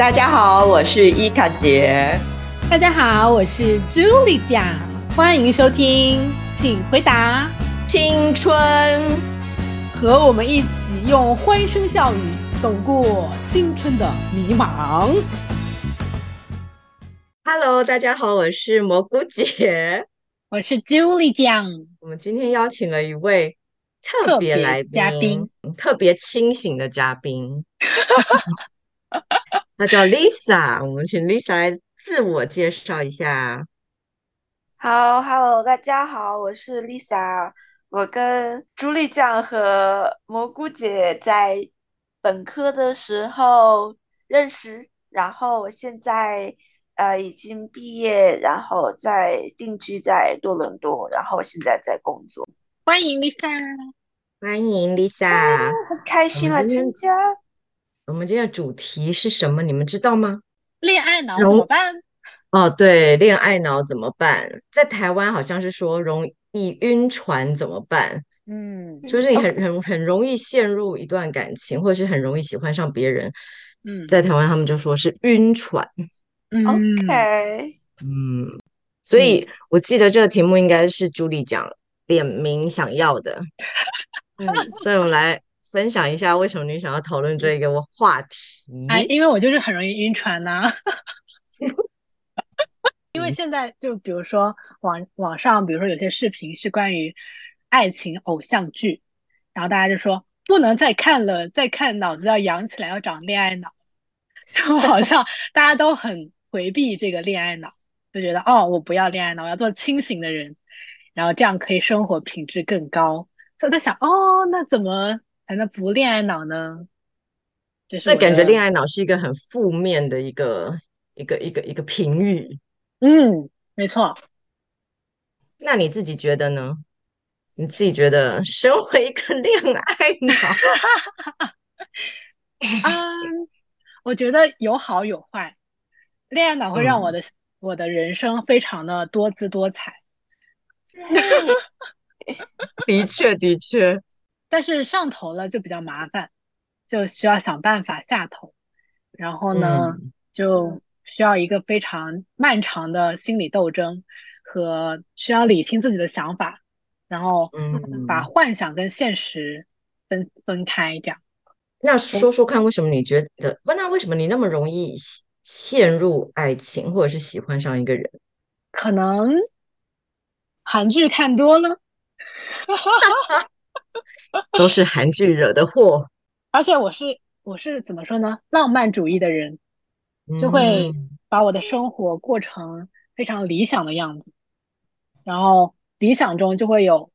大家好，我是伊卡杰。大家好，我是朱莉酱，欢迎收听，请回答青春，和我们一起用欢声笑语走过青春的迷茫。Hello，大家好，我是蘑菇姐。我是朱莉酱，我们今天邀请了一位特别来宾，嘉宾特别清醒的嘉宾，他叫 Lisa。我们请 Lisa 来自我介绍一下。好，Hello，大家好，我是 Lisa。我跟朱莉酱和蘑菇姐在本科的时候认识，然后我现在呃已经毕业，然后在定居在多伦多，然后现在在工作。欢迎 Lisa，欢迎 Lisa，、啊很开心来参加。我们今天的主题是什么？你们知道吗？恋爱脑怎么办？哦，对，恋爱脑怎么办？在台湾好像是说容易晕船怎么办？嗯就是你很很很容易陷入一段感情，或者是很容易喜欢上别人。嗯在台湾他们就说是晕船。嗯 OK，嗯，所以我记得这个题目应该是朱莉讲点名想要的。嗯，所以我们来分享一下为什么你想要讨论这个话题。哎，因为我就是很容易晕船呐、因为现在就比如说网网上，比如说有些视频是关于爱情偶像剧，然后大家就说不能再看了，再看脑子要扬起来，要长恋爱脑，就好像大家都很回避这个恋爱脑，就觉得哦，我不要恋爱脑，我要做清醒的人，然后这样可以生活品质更高。所以在想，哦，那怎么才能不恋爱脑呢？所以感觉恋爱脑是一个很负面的一个一个一个一个评语。嗯，没错。那你自己觉得呢？你自己觉得，身为一个恋爱脑，嗯，我觉得有好有坏。恋爱脑会让嗯我的、我的人生非常的多姿多彩，的确的确，但是上头了就比较麻烦，就需要想办法下头。然后呢，嗯就需要一个非常漫长的心理斗争和需要理清自己的想法，然后嗯，把幻想跟现实分分开，这样。那说说看，为什么你觉得？不，那为什么你那么容易陷陷入爱情，或者是喜欢上一个人？可能韩剧看多了。都是韩剧惹的祸，而且我是我是怎么说呢？浪漫主义的人就会嗯把我的生活过成非常理想的样子，然后理想中就会有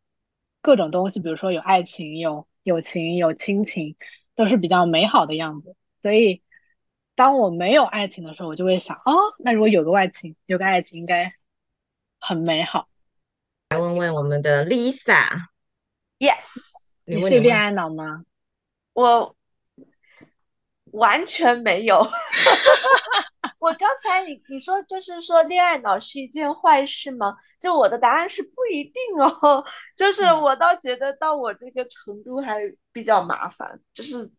各种东西，比如说有爱情、有友情、有亲情，都是比较美好的样子。所以当我没有爱情的时候，我就会想，哦，那如果有个爱情，有个爱情应该很美好。来问问我们的 Lisa，Yes，你是恋爱脑吗？我完全没有。我刚才你你说就是说恋爱脑是一件坏事吗？就我的答案是不一定哦。就是嗯我倒觉得到我这个程度还比较麻烦，就是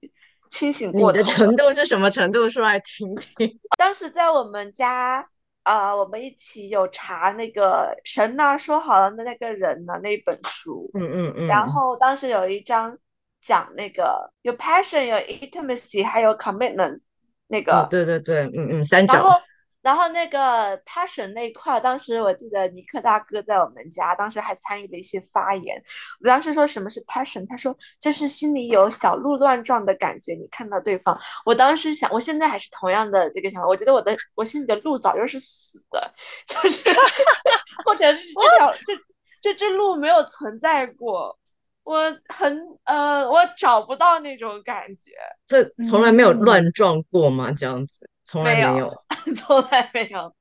清醒过的。程度是什么程度？说来听听。当时在我们家，呃，我们一起有查那个《神呐、说好了的那个人呢》那本书，嗯嗯嗯，然后当时有一章讲那个有 passion、有 intimacy，还有 commitment 那个，哦，对对对，嗯嗯，三然后角，然后那个 passion 那一块，当时我记得尼克大哥在我们家，当时还参与了一些发言。我当时说什么是 passion，他说就是心里有小鹿乱撞的感觉，你看到对方。我当时想，我现在还是同样的这个想法，我觉得我的我心里的鹿早就是死的，就是 或者是这条这这只鹿没有存在过。我很呃，我找不到那种感觉，这从来没有嗯乱撞过吗？这样子，从来没有。从来没有。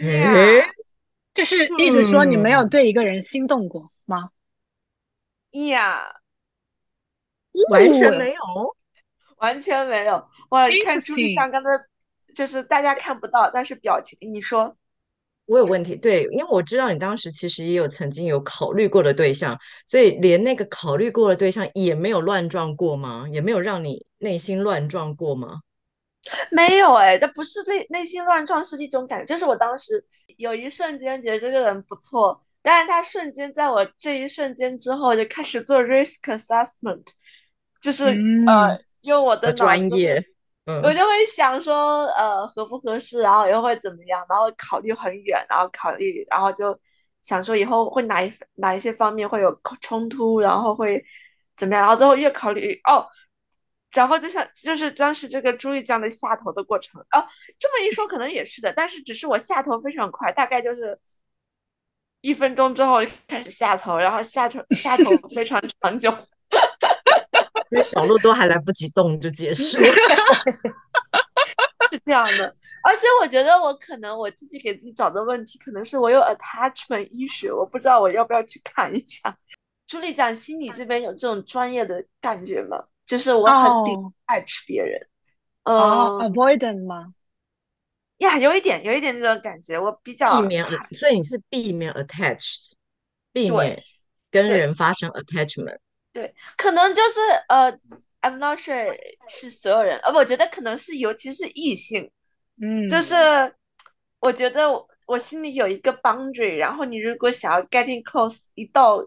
诶 Yeah 就是意思说你没有嗯对一个人心动过吗？呀，完全哦没有。完全没有。哇，你看朱莉 Interesting 酱刚才就是大家看不到，但是表情，你说我有问题，对，因为我知道你当时其实也有曾经有考虑过的对象，所以连那个考虑过的对象也没有乱撞过吗？也没有让你内心乱撞过吗？没有哎，这不是内内心乱撞，是一种感觉。就是我当时有一瞬间觉得这个人不错，但是他瞬间在我这一瞬间之后就开始做 risk assessment，就是呃嗯用我的专业，嗯，我就会想说，呃，合不合适，然后又会怎么样，然后考虑很远，然后考虑，然后就想说以后会哪一哪一些方面会有冲突，然后会怎么样，然后最后越考虑，哦，然后就像就是当时这个朱莉这样的下头的过程，哦，这么一说可能也是的，但是只是我下头非常快，大概就是一分钟之后开始下头，然后下头下头 非常长久。因为小鹿都还来不及动就结束了。是这样的，而且我觉得我可能我自己给自己找的问题，可能是我有 attachment 医学，我不知道我要不要去看一下。朱莉讲心理这边有这种专业的感觉吗？就是我很哦。detach 别人，哦嗯，avoidant 吗？呀，有一点有一点这种感觉，我比较避免，所以你是避免 attached，避免跟人发生 attachment。对，可能就是呃，I'm not sure 是所有人，呃，我觉得可能是尤其是异性，嗯，就是我觉得我我心里有一个 boundary，然后你如果想要 getting close，一到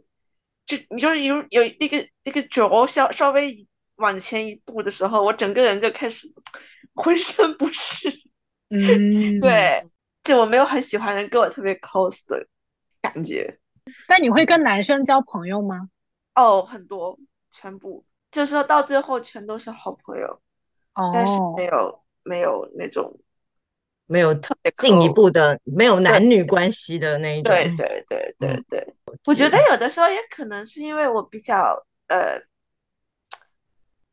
就你就是有有那个那个轴稍稍微往前一步的时候，我整个人就开始 浑身不适。嗯，。对，就我没有很喜欢人跟我特别 close 的感觉。那你会跟男生交朋友吗？哦，很多，全部就是说到最后全都是好朋友，哦但是哦，没有没有那种没有特别进一步的，没有男女关系的那一种。对对对对嗯对，我觉得有的时候也可能是因为我比较呃，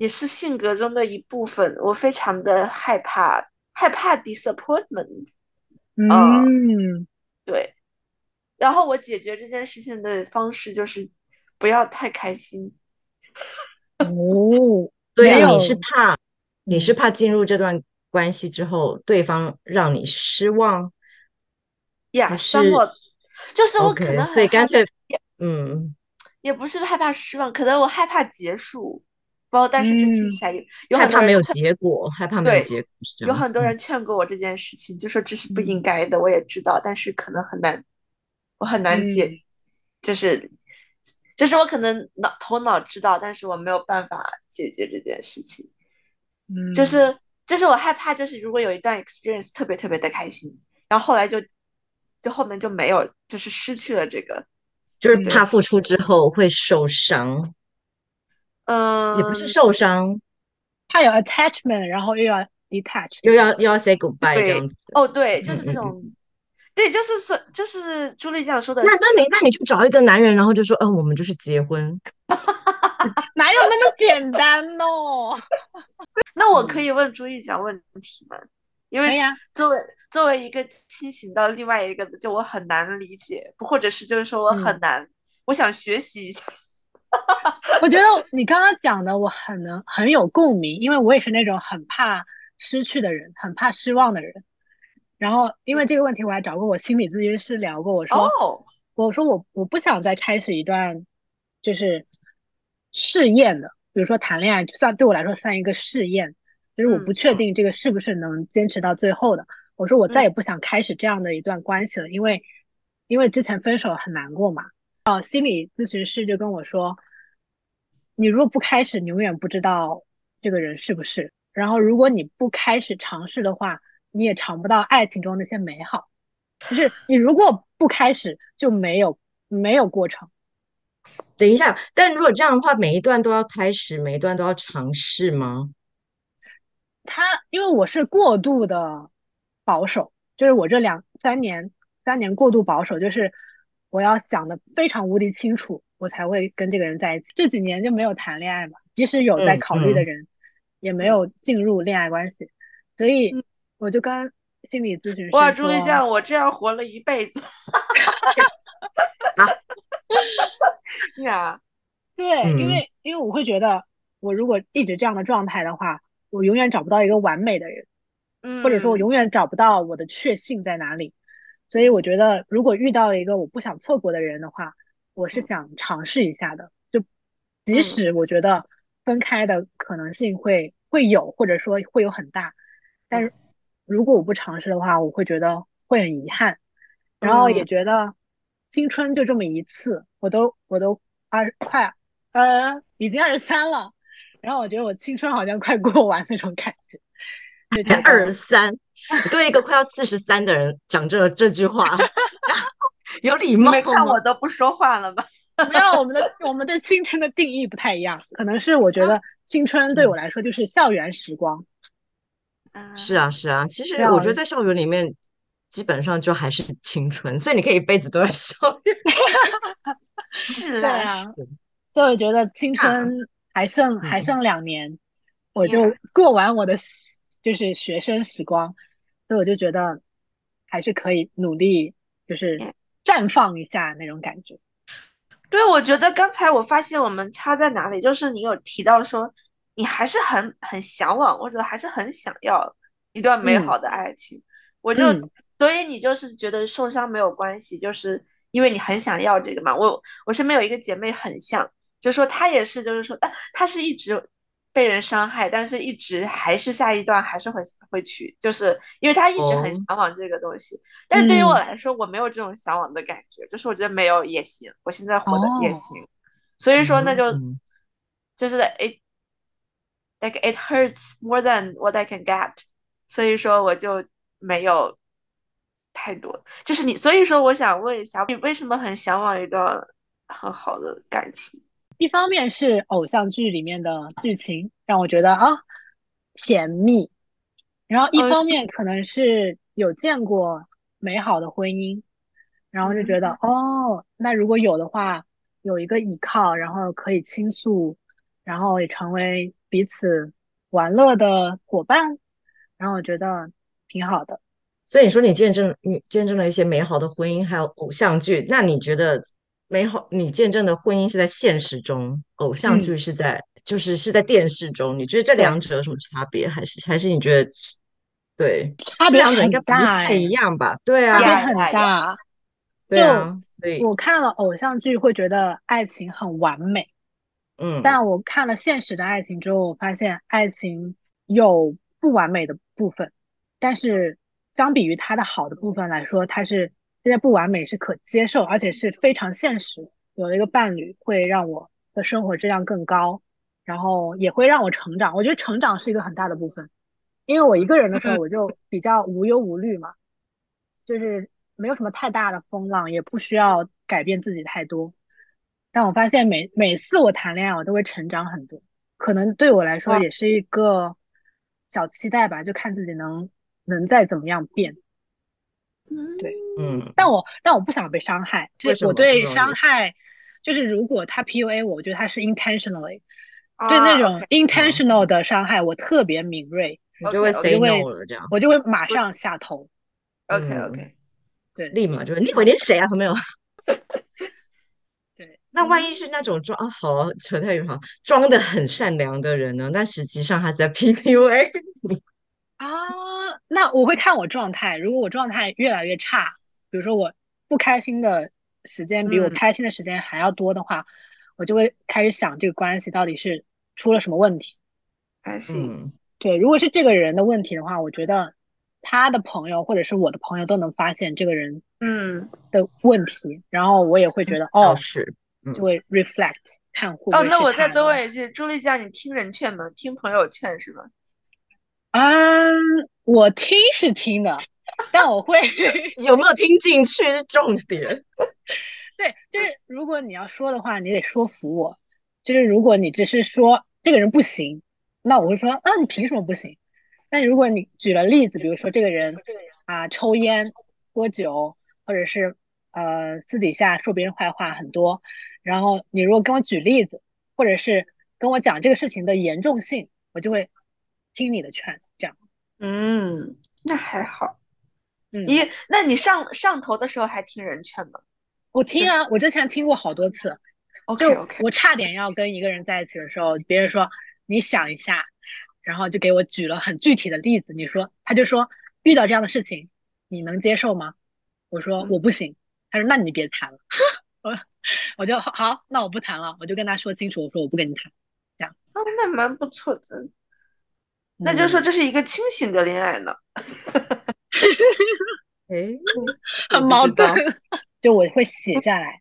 也是性格中的一部分，我非常的害怕害怕 disappointment，嗯，对，然后我解决这件事情的方式就是不要太开心，哦，对啊，没有你是怕你是嗯怕进入这段关系之后，对方让你失望？呀还是就是我可？能很所以干脆嗯，也不是害怕失望，可能我害怕结束，不但是这听嗯起来有有害怕没有很多人劝结果，害怕没有结果是有很多人劝过我这件事情，就说这是不应嗯。该的，我也知道，但是可能很难，我很难解，嗯。就是就是我可能脑头脑知道，但是我没有办法解决这件事情，嗯，就是就是我害怕，就是如果有一段 experience 特别特别的开心，然后后来就就后面就没有，就是失去了这个，就是嗯怕。付出之后会受伤，嗯，也不是受伤，他有 attachment，然后又要 detach，又要又要 say goodbye 这样子。哦，对，就是嗯嗯嗯这种，对，就是说，就是朱莉这样说的那，那你那你就找一个男人，然后就说，嗯，我们就是结婚。哪有那么简单哦？那我嗯可以问朱莉讲问题吗？因为作为作为一个梯形到另外一个的，就我很难理解，或者是就是说我很嗯难，我想学习一下。我觉得你刚刚讲的我很能很有共鸣，因为我也是那种很怕失去的人，很怕失望的人。然后因为这个问题，我还找过我心理咨询师聊过，我说哦，我说我我不想再开始一段就是试验的，比如说谈恋爱，就算对我来说算一个试验，就是我嗯不确定这个是不是能坚持到最后的。我说我再嗯也不想开始这样的一段关系了，因为因为之前分手很难过嘛。哦，心理咨询师就跟我说，你如果不开始，你永远不知道这个人是不是。然后如果你不开始尝试的话，你也尝不到爱情中那些美好。就是你如果不开始，就没有没有过程。等一下，但如果这样的话，每一段都要开始，每一段都要尝试吗？他因为我是过度的保守，就是我这两三年三年过度保守，就是我要想的非常无敌清楚，我才会跟这个人在一起。这几年就没有谈恋爱嘛，即使有在嗯考虑的嗯人，也没有进入恋爱关系，所以嗯我就跟心理咨询师哇，朱丽酱，我这样活了一辈子。呀，对，嗯因为因为我会觉得，我如果一直这样的状态的话，我永远找不到一个完美的人。或者说我嗯永远找不到我的确信在哪里。所以我觉得，如果遇到了一个我不想错过的人的话，我是想尝试一下的。就即嗯。使我觉得分开的可能性会会有，或者说会有很大，但是如果我不尝试的话，我会觉得会很遗憾，然后也嗯。觉得青春就这么一次，我都我都二快呃已经二十三了，然后我觉得我青春好像快过完那种感觉，二得十三，你对一个快要四十三的人讲这这句话，有礼貌没看我都不说话了吧？没有我们的我们对青春的定义不太一样，可能是我觉得青春对我来说就是校园时光，嗯 是啊，是啊，其实我觉得在校园里面，基本上就还是青春，所以你可以一辈子都在校园。对是啊，所以我觉得青啊春还剩还嗯。剩两年，我就过完我的就是学生时光，所以我就觉得还是可以努力，就是绽放一下那种感觉。对，我觉得刚才我发现我们差在哪里，就是你有提到说你还是很很向往，或者还是很想要一段美嗯好的爱情，我就嗯所以你就是觉得受伤没有关系，就是因为你很想要这个嘛。我我身边有一个姐妹很像，就说她也是，就是说，呃她是一直被人伤害，但是一直还是下一段还是会会去，就是因为他一直很哦向往这个东西。但是对于我嗯来说，我没有这种向往的感觉，就是我觉得没有也行，我现在活的也哦行。所以说那就嗯就是 it like it hurts more than what I can get，所以说我就没有太多。就是你，所以说我想问一下，你为什么很向往一段很好的感情？一方面是偶像剧里面的剧情让我觉得啊甜蜜，然后一嗯方面可能是有见过美好的婚姻，然后就觉得哦，那如果有的话，有一个依靠，然后可以倾诉，然后也成为彼此玩乐的伙伴，然后我觉得挺好的。所以你说你见证你见证了一些美好的婚姻，还有偶像剧，那你觉得美好你见证的婚姻是在现实中，偶像嗯剧是在就是是在电视中？你觉得这两者有什么差别？还是还是你觉得对差别这两者应该很大不太哎一样吧？对啊差别啊，很大。对啊，所以我看了偶像剧会觉得爱情很完美，嗯，但我看了现实的爱情之后，我发现爱情有不完美的部分，但是相比于它的好的部分来说，它是这些不完美是可接受，而且是非常现实。有了一个伴侣会让我的生活质量更高，然后也会让我成长。我觉得成长是一个很大的部分，因为我一个人的时候我就比较无忧无虑嘛，就是没有什么太大的风浪，也不需要改变自己太多。但我发现每每次我谈恋爱，我都会成长很多，可能对我来说也是一个小期待吧，就看自己能能再怎么样变。对嗯，但我但我不想被伤害，为什么是我对伤害，就是如果他 PUA 我，我觉得他是 intentionally，啊对那种 intentional 的伤害，我特别敏锐，我就会 say no 了，这样我就会马上下头。OK 嗯 OK，对立马就会你鬼你谁啊？有没有？对，那万一是那种装啊，好啊扯太远哈，装的很善良的人呢？但实际上他在 PUA 你。啊，那我会看我状态。如果我状态越来越差，比如说我不开心的时间比我嗯开心的时间还要多的话，我就会开始想这个关系到底是出了什么问题。还行。嗯，对，如果是这个人的问题的话，我觉得他的朋友或者是我的朋友都能发现这个人嗯，的问题，然后我也会觉得哦，是，嗯就会 reflect 看会哦，那我再多问一句，朱莉酱，你听人劝吗？听朋友劝是吗？嗯，我听是听的，但我会 有没有听进去是重点。对，就是如果你要说的话，你得说服我。就是如果你只是说这个人不行，那我会说啊，你凭什么不行？但如果你举了例子，比如说这个人啊抽烟、喝酒，或者是呃私底下说别人坏话很多，然后你如果跟我举例子，或者是跟我讲这个事情的严重性，我就会听你的劝。嗯，那还好。嗯，你，那你上上头的时候还听人劝吗我听啊，我之前听过好多次。？OK 就 OK，我差点要跟一个人在一起的时候，别人说你想一下，然后就给我举了很具体的例子。你说，他就说遇到这样的事情，你能接受吗？我说嗯我不行。他说那你别谈了。我我就好，那我不谈了，我就跟他说清楚，我说我不跟你谈。这样哦，那蛮不错的。那就是说嗯这是一个清醒的恋爱呢。哎，很矛盾。就我会写下来，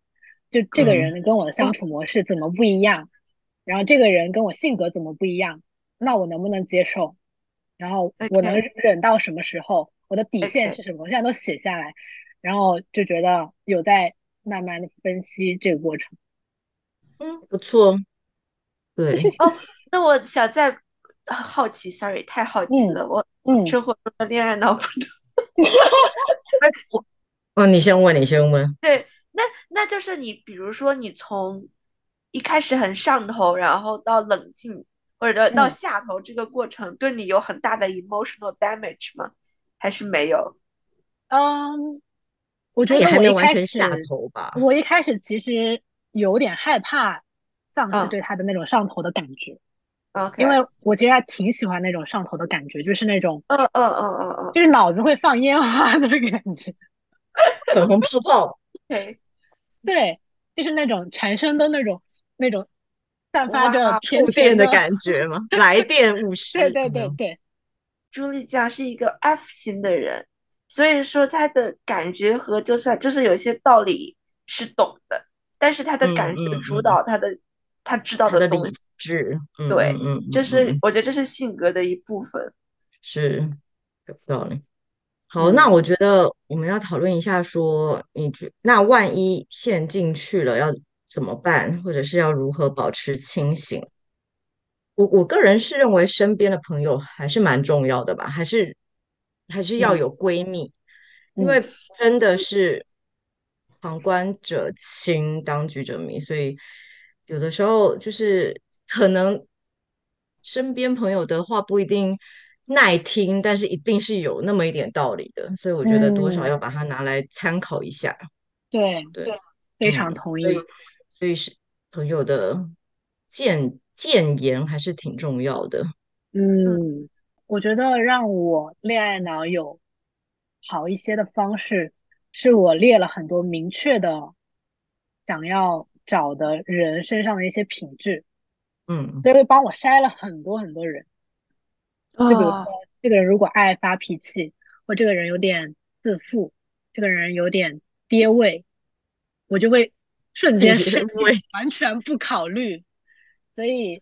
就这个嗯人跟我的相处模式怎么不一样，然后这个人跟我性格怎么不一样，那我能不能接受？然后我能忍到什么时候？我的底线是什么？我现在都写下来，然后就觉得有在慢慢的分析这个过程。嗯，不错，对，哦，那我想再好奇，sorry，太好奇嗯了，我嗯，生活中的恋爱脑不多。哦，你先问，你先问，对，那那就是你，比如说你从一开始很上头，然后到冷静，或者到嗯下头这个过程，对你有很大的 emotional damage 吗？还是没有？嗯，我觉得我一开完全下，头吧？我一开始其实有点害怕丧失嗯对他的那种上头的感觉。因为我其实还挺喜欢那种上头的感觉，就是那种嗯嗯嗯嗯嗯。就是脑子会放烟花的感觉，粉红泡泡，，OK，对，就是那种全身都那种那种散发着触电的，感觉嘛？来电五十，对对对对，朱莉酱是一个 F 型的人，所以说她的感觉和就算就是有些道理是懂的，但是她的嗯感觉主导她的她知道他的理东西，智，嗯对嗯嗯，这是我觉得这是性格的一部分。是有道理。好，那嗯我觉得我们要讨论一下，说你觉那万一陷进去了要怎么办，或者是要如何保持清醒？我我个人是认为身边的朋友还是蛮重要的吧，还是还是要嗯有闺蜜，因嗯为真的是旁观者清，当局者迷，所以有的时候就是可能身边朋友的话不一定耐听，但是一定是有那么一点道理的，所以我觉得多少嗯，要把它拿来参考一下。对，对，非常同意，所以是朋友的建建言还是挺重要的。嗯，我觉得让我恋爱脑有好一些的方式，是我列了很多明确的想要找的人身上的一些品质。嗯所以会帮我筛了很多很多人。就比如说哦，，这个人如果爱发脾气，或这个人有点自负，这个人有点爹味，我就会瞬间爹删味减，完全不考虑。所以，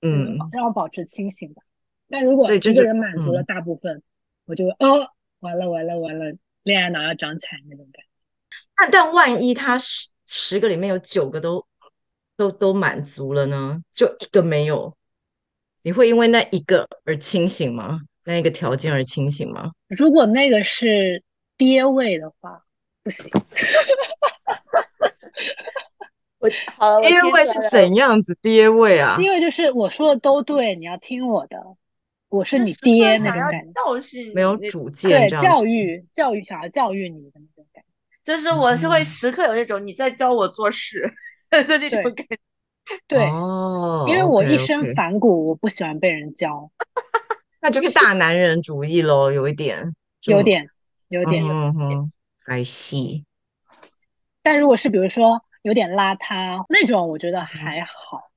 嗯，嗯，让我保持清醒吧。但如果这个人满足了嗯，大部分，我就会哦，完了完了完了，恋爱脑要长起来那种感觉。但但万一他十十个里面有九个都都都满足了呢？就一个没有，你会因为那一个而清醒吗？那一个条件而清醒吗？如果那个是爹味的话，不行。我好爹味是怎样子爹味啊？因为就是我说的都对，你要听我的，我是你爹那想要种感觉。教训没有主见教育教育想要教育你的。就是我是会嗯，时刻有那种你在教我做事 的那种感觉。对，哦因为我一身反骨，我不喜欢被人教，那就是大男人主义咯，有一点，有点有嗯点。哼嗯哼，I see，但如果是比如说有点邋遢那种，我觉得嗯还好。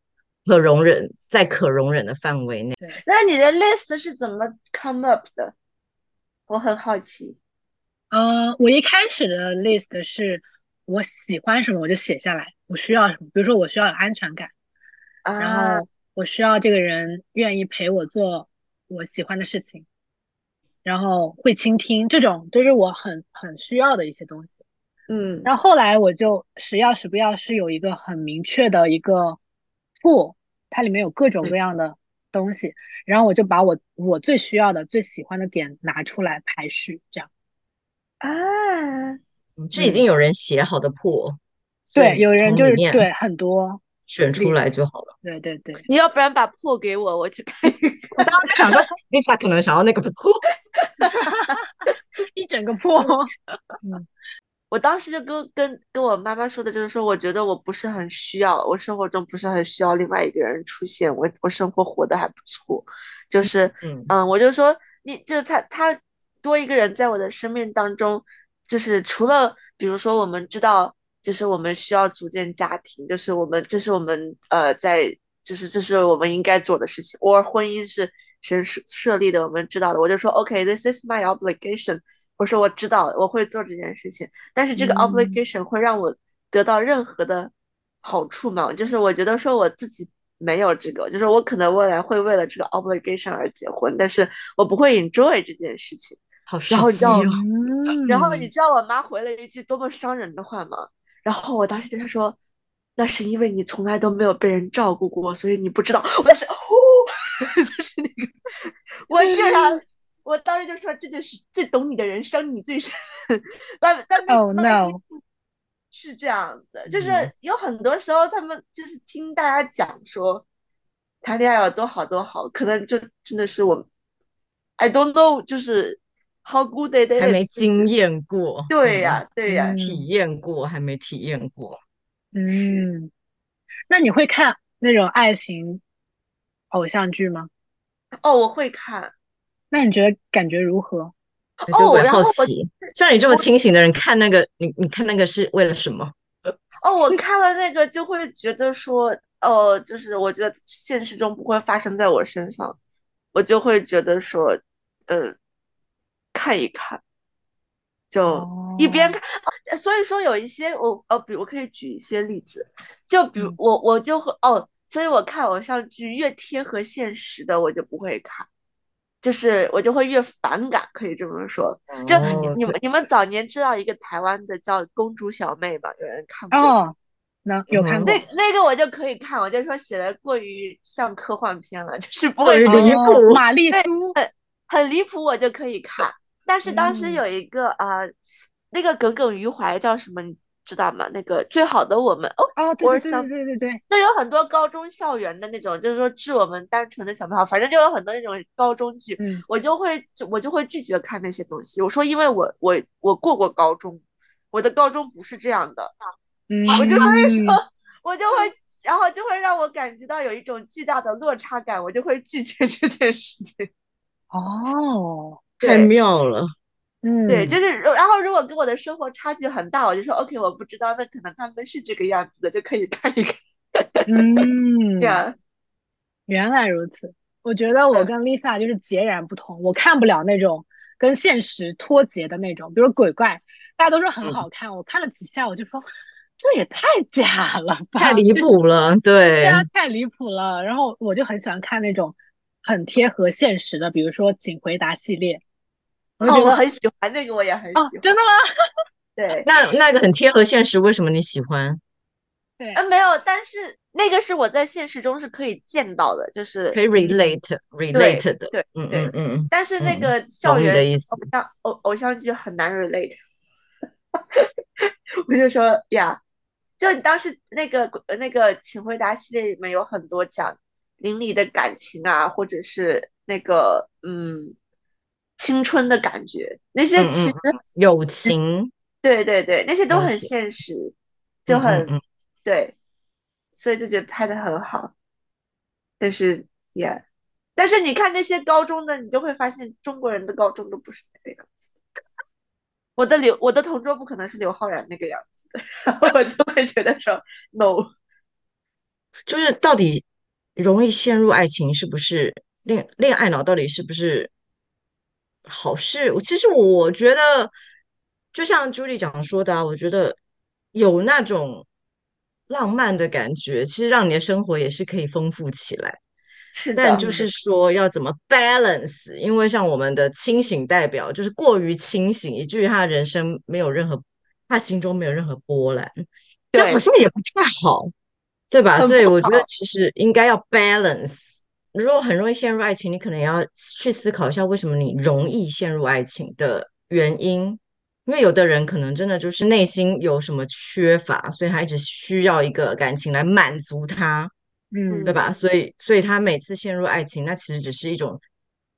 可容忍，在可容忍的范围内。对，那你的 list 是怎么 come up 的？我很好奇。嗯、我一开始的 list 是我喜欢什么我就写下来，我需要什么，比如说我需要有安全感，然啊，后我需要这个人愿意陪我做我喜欢的事情，然后会倾听，这种都是我很很需要的一些东西。嗯然后后来我就时要时不要是有一个很明确的一个 tool，它里面有各种各样的东西，然后我就把我我最需要的、最喜欢的点拿出来排序，这样。啊，是已经有人写好的破，对，有人就是对很多选出来就好了。对对对，你要不然把破给我，我去看一看。我刚刚在想说，Lisa 可能想要那个破，一整个破。我当时就跟跟跟我妈妈说的，就是说，我觉得我不是很需要，我生活中不是很需要另外一个人出现，我我生活活得还不错，就是嗯嗯，我就说你就是他他多一个人在我的生命当中，就是除了比如说我们知道，就是我们需要组建家庭，就是我们这是我们呃在就是这是我们应该做的事情，或婚姻是神设设立的，我们知道的，我就说 OK，this is my obligation。我说我知道，我会做这件事情，但是这个嗯 obligation 会让我得到任何的好处吗？就是我觉得说我自己没有这个，就是我可能未来会为了这个 obligation 而结婚，但是我不会 enjoy 这件事情。好实然后你知道然后你知道我妈回了一句多么伤人的话吗？然后我当时对她说：“那是因为你从来都没有被人照顾过，所以你不知道。”我当时哦，就是那个，我竟然，我当时就说这就是最懂你的人伤你最深。但但没 Oh no 是这样的，就是嗯有很多时候他们就是听大家讲说谈恋爱有多好多好，可能就真的是我，I don't know，就是 how good 还没就是经验过，嗯对呀，对呀，嗯。体验过还没体验过，嗯，那你会看那种爱情偶像剧吗？哦，我会看，那你觉得感觉如何？哦我好奇，像你这么清醒的人看那个，你你看那个是为了什么？哦，我看了那个就会觉得说，哦，就是我觉得现实中不会发生在我身上，我就会觉得说，嗯，看一看，就一边哦看，啊所以说有一些我呃，比如我可以举一些例子，就比如嗯我我就会哦，所以我看偶像剧越贴合现实的我就不会看，就是我就会越反感，可以这么说。就你你们你们早年知道一个台湾的叫《公主小妹》吗？有人看过吗？哦，那有看嗯过那那个我就可以看，我就说写的过于像科幻片了，就是不过于会出离哦谱玛丽对苏，很离谱，我就可以看。但是当时嗯有一个呃，那个耿耿于怀叫什么，你知道吗？那个最好的我们哦，哦，对对对对对对对，就有很多高中校园的那种，就是说致我们单纯的小美好，反正就有很多那种高中剧，嗯我就会我就会拒绝看那些东西。我说，因为我我我过过高中，我的高中不是这样的，嗯，我就所以说，我就会，然后就会让我感觉到有一种巨大的落差感，我就会拒绝这件事情。哦，太妙了，嗯，对，就是，然后如果跟我的生活差距很大，我就说 OK，我不知道，那可能他们是这个样子的，就可以看一看。嗯，呀。原来如此。我觉得我嗯。跟 Lisa 就是截然不同，我看不了那种跟现实脱节的那种，比如鬼怪，大家都说很嗯。好看，我看了几下我就说这也太假了吧，太离就是谱了，对。对啊，太离谱了。然后我就很喜欢看那种很贴合现实的，比如说《请回答》系列，哦，我很喜欢那个，我也很哦喜，欢。真的吗？对，那那个很贴合现实，为什么你喜欢？对，呃，没有，但是那个是我在现实中是可以见到的，就是可以 relate relate 的，对嗯对嗯嗯嗯，但是那嗯个校园的园意思偶像偶偶像剧很难 relate，我就说呀，就你当时那个呃那个请回答系列里面有很多讲邻里的感情啊，或者是那个嗯青春的感觉，那些嗯其实嗯友情，对对对，那些都很现实，就很嗯对，所以就觉得拍的很好，但是也。但是你看那些高中的，你就会发现中国人的高中都不是那个样子的。我的刘，我的同桌不可能是刘昊然那个样子的，然后我就会觉得说 no，就是到底容易陷入爱情，是不是恋恋爱脑到底是不是好事？其实我觉得，就像 Julie 讲说的啊，我觉得有那种浪漫的感觉，其实让你的生活也是可以丰富起来。是，但就是说要怎么 balance，因为像我们的清醒代表就是过于清醒，以至于他的人生没有任何，他心中没有任何波澜，这对好像也不太好，对吧？很所以我觉得好其实应该要 balance。如果很容易陷入爱情，你可能也要去思考一下，为什么你容易陷入爱情的原因。因为有的人可能真的就是内心有什么缺乏，所以他一直需要一个感情来满足他。嗯对吧？所以，所以他每次陷入爱情，那其实只是一种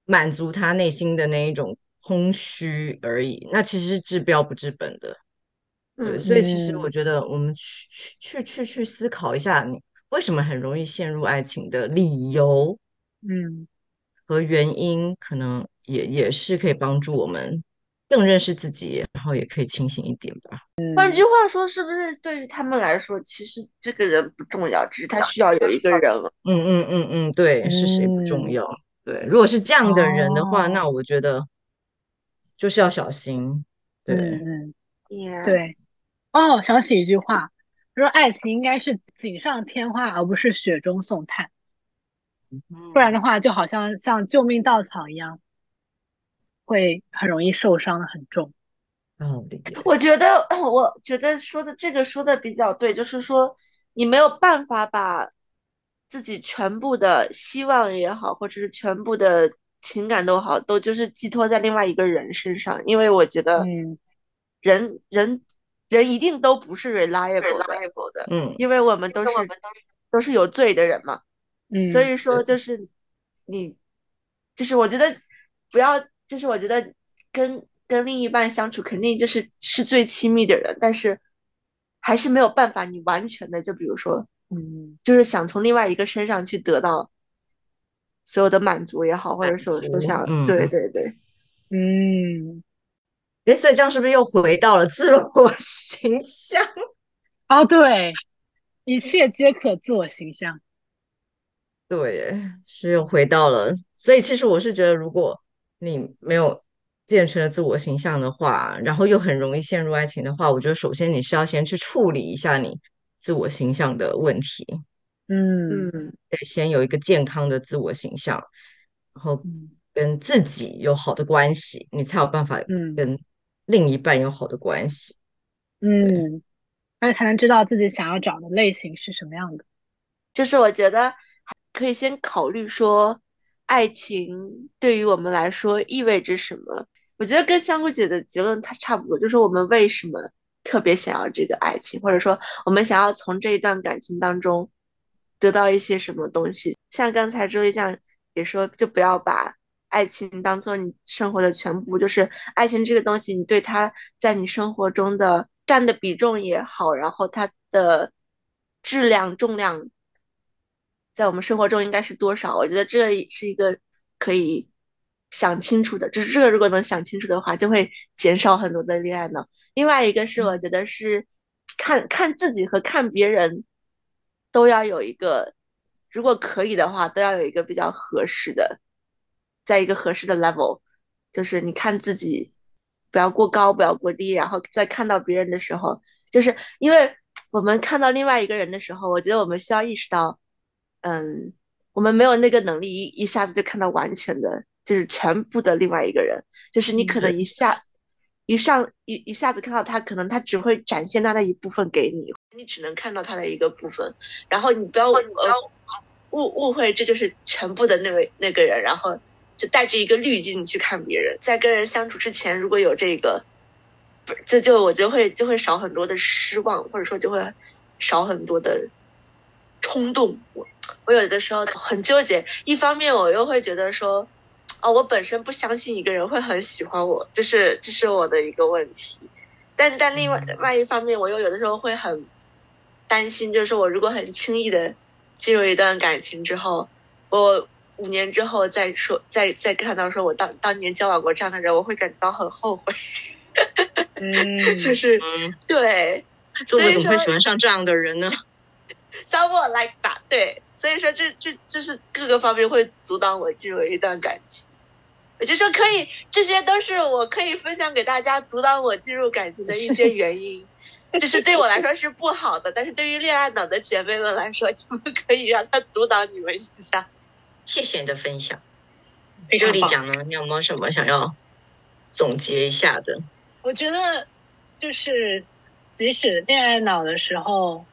满足他内心的那一种空虚而已。那其实是治标不治本的。对，嗯所以其实我嗯觉得我们去去去去去思考一下，你为什么很容易陷入爱情的理由嗯和原因，可能也也是可以帮助我们更认识自己，然后也可以清醒一点吧。换句话说，是不是对于他们来说，其实这个人不重要，只是他需要有一个人了。嗯嗯嗯嗯，对，是谁不重嗯要？对，如果是这样的人的话，哦那我觉得就是要小心。对，嗯 嗯，Yeah，对。哦，想起一句话，说爱情应该是锦上添花，而不是雪中送炭，不然的话就好像像救命稻草一样，会很容易受伤的很重。嗯理。我觉得，我觉得说的这个说的比较对，就是说你没有办法把自己全部的希望也好，或者是全部的情感都好，都就是寄托在另外一个人身上，因为我觉得嗯人人人一定都不是 reliable 的，嗯，因为我们都是都是有罪的人嘛。嗯，所以说。就是你，就是我觉得不要，就是我觉得跟跟另一半相处肯定就是是最亲密的人，但是还是没有办法，你完全的就比如说，嗯。就是想从另外一个身上去得到所有的满足也好，或者所满足说想，嗯对。对对，嗯，哎，所以这样是不是又回到了自我形象？哦对，一切皆可自我形象。对耶，是又回到了。所以其实我是觉得，如果你没有健全的自我形象的话，然后又很容易陷入爱情的话，我觉得首先你是要先去处理一下你自我形象的问题，嗯嗯得先有一个健康的自我形象，然后嗯跟自己有好的关系，你才有办法嗯跟另一半有好的关系。嗯，而且才能知道自己想要找的类型是什么样的。就是我觉得可以先考虑说，爱情对于我们来说意味着什么。我觉得跟香菇姐的结论它差不多，就是我们为什么特别想要这个爱情，或者说我们想要从这一段感情当中得到一些什么东西。像刚才周一酱也说，就不要把爱情当做你生活的全部，就是爱情这个东西，你对它在你生活中的占的比重也好，然后它的质量、重量。在我们生活中应该是多少？我觉得这是一个可以想清楚的，就是这个如果能想清楚的话，就会减少很多的恋爱脑。另外一个是我觉得是看看自己和看别人都要有一个，如果可以的话，都要有一个比较合适的，在一个合适的 level，就是你看自己不要过高，不要过低，然后在看到别人的时候，就是因为我们看到另外一个人的时候，我觉得我们需要意识到。嗯，我们没有那个能力一一下子就看到完全的，就是全部的另外一个人，就是你可能一下、一上一一下子看到他，可能他只会展现他的一部分给你，你只能看到他的一个部分，然后你不要呃误误会这就是全部的那位那个人，然后就带着一个滤镜去看别人，在跟人相处之前，如果有这个，不这就我就会就会少很多的失望，或者说就会少很多的冲动。我我有的时候很纠结，一方面我又会觉得说，哦，我本身不相信一个人会很喜欢我，这是这是我的一个问题。但但另外外一方面，我又有的时候会很担心，就是我如果很轻易的进入一段感情之后，我五年之后再说，再再看到说我当当年交往过这样的人，我会感觉到很后悔。嗯，就是嗯，对，作者怎么会喜欢上这样的人呢？someone like that，对，所以说这这这是各个方面会阻挡我进入一段感情。我就说可以，这些都是我可以分享给大家阻挡我进入感情的一些原因，就是对我来说是不好的，但是对于恋爱脑的姐妹们来说，你们可以让它阻挡你们一下。谢谢你的分享。非常棒。就你讲呢，你有没有什么想要总结一下的？我觉得就是，即使恋爱脑的时候，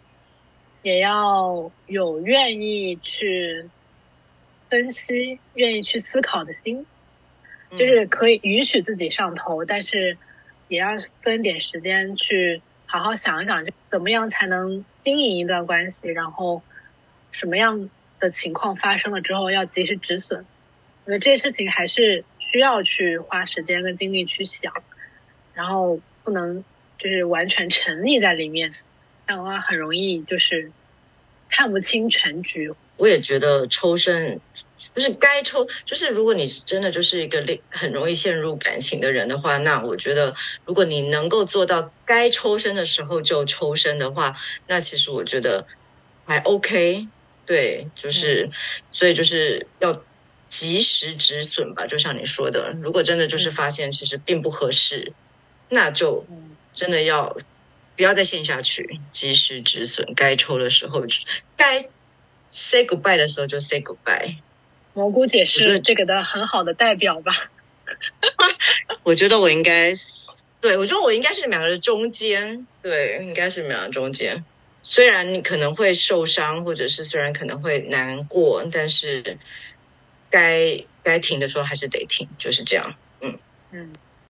也要有愿意去分析、愿意去思考的心，就是可以允许自己上头，但是也要分点时间去好好想一想，怎么样才能经营一段关系，然后什么样的情况发生了之后要及时止损。我觉得这些事情还是需要去花时间跟精力去想。然后不能就是完全沉溺在里面，这样的话很容易就是看不清全局。我也觉得抽身就是该抽，就是如果你真的就是一个很容易陷入感情的人的话，那我觉得如果你能够做到该抽身的时候就抽身的话，那其实我觉得还 OK。对，就是、所以就是要及时止损吧。就像你说的，如果真的就是发现其实并不合适，那就真的要不要再陷下去，及时止损。该抽的时候，该 say goodbye 的时候就 say goodbye。蘑菇姐是这个的很好的代表吧？我觉得我应该是，对我觉得我应该是两个的中间，对，应该是两个中间。虽然你可能会受伤，或者是虽然可能会难过，但是该该停的时候还是得停，就是这样。嗯嗯。